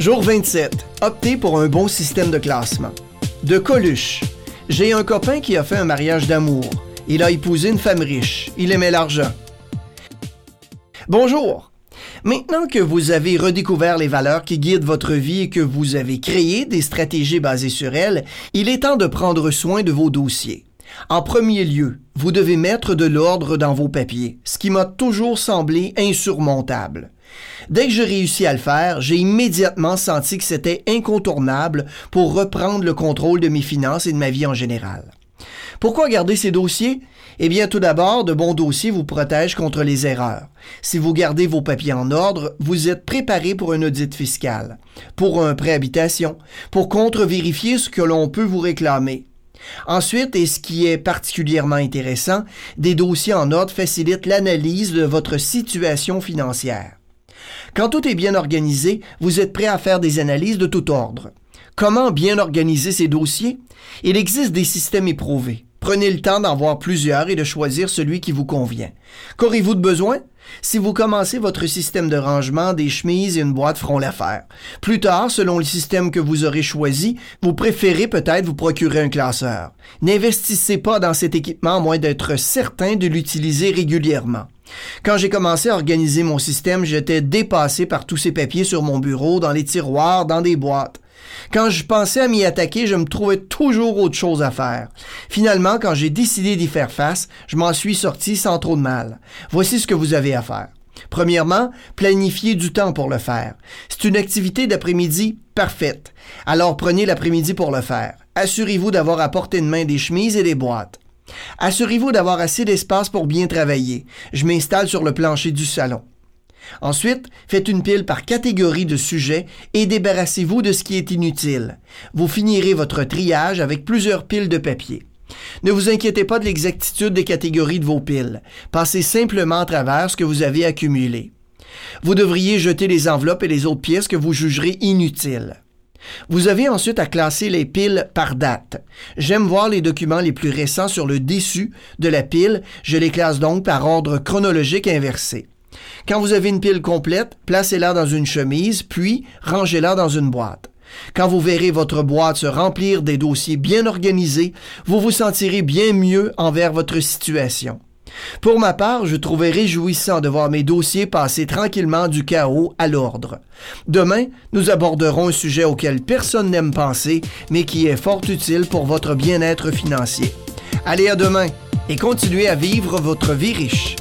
Jour 27. Optez pour un bon système de classement. De Coluche. J'ai un copain qui a fait un mariage d'amour. Il a épousé une femme riche. Il aimait l'argent. Bonjour. Maintenant que vous avez redécouvert les valeurs qui guident votre vie et que vous avez créé des stratégies basées sur elles, il est temps de prendre soin de vos dossiers. En premier lieu, vous devez mettre de l'ordre dans vos papiers, ce qui m'a toujours semblé insurmontable. Dès que j'ai réussi à le faire, j'ai immédiatement senti que c'était incontournable pour reprendre le contrôle de mes finances et de ma vie en général. Pourquoi garder ces dossiers? Eh bien, tout d'abord, de bons dossiers vous protègent contre les erreurs. Si vous gardez vos papiers en ordre, vous êtes préparé pour un audit fiscal, pour un prêt habitation, pour contre-vérifier ce que l'on peut vous réclamer. Ensuite, et ce qui est particulièrement intéressant, des dossiers en ordre facilitent l'analyse de votre situation financière. Quand tout est bien organisé, vous êtes prêt à faire des analyses de tout ordre. Comment bien organiser ces dossiers? Il existe des systèmes éprouvés. Prenez le temps d'en voir plusieurs et de choisir celui qui vous convient. Qu'aurez-vous de besoin? Si vous commencez votre système de rangement, des chemises et une boîte feront l'affaire. Plus tard, selon le système que vous aurez choisi, vous préférez peut-être vous procurer un classeur. N'investissez pas dans cet équipement à moins d'être certain de l'utiliser régulièrement. Quand j'ai commencé à organiser mon système, j'étais dépassé par tous ces papiers sur mon bureau, dans les tiroirs, dans des boîtes. Quand je pensais à m'y attaquer, je me trouvais toujours autre chose à faire. Finalement, quand j'ai décidé d'y faire face, je m'en suis sorti sans trop de mal. Voici ce que vous avez à faire. Premièrement, planifiez du temps pour le faire. C'est une activité d'après-midi parfaite. Alors prenez l'après-midi pour le faire. Assurez-vous d'avoir à portée de main des chemises et des boîtes. Assurez-vous d'avoir assez d'espace pour bien travailler. Je m'installe sur le plancher du salon. Ensuite, faites une pile par catégorie de sujets et débarrassez-vous de ce qui est inutile. Vous finirez votre triage avec plusieurs piles de papier. Ne vous inquiétez pas de l'exactitude des catégories de vos piles. Passez simplement à travers ce que vous avez accumulé. Vous devriez jeter les enveloppes et les autres pièces que vous jugerez inutiles. Vous avez ensuite à classer les piles par date. J'aime voir les documents les plus récents sur le dessus de la pile, je les classe donc par ordre chronologique inversé. Quand vous avez une pile complète, placez-la dans une chemise, puis rangez-la dans une boîte. Quand vous verrez votre boîte se remplir des dossiers bien organisés, vous vous sentirez bien mieux envers votre situation. Pour ma part, je trouvais réjouissant de voir mes dossiers passer tranquillement du chaos à l'ordre. Demain, nous aborderons un sujet auquel personne n'aime penser, mais qui est fort utile pour votre bien-être financier. Allez à demain et continuez à vivre votre vie riche.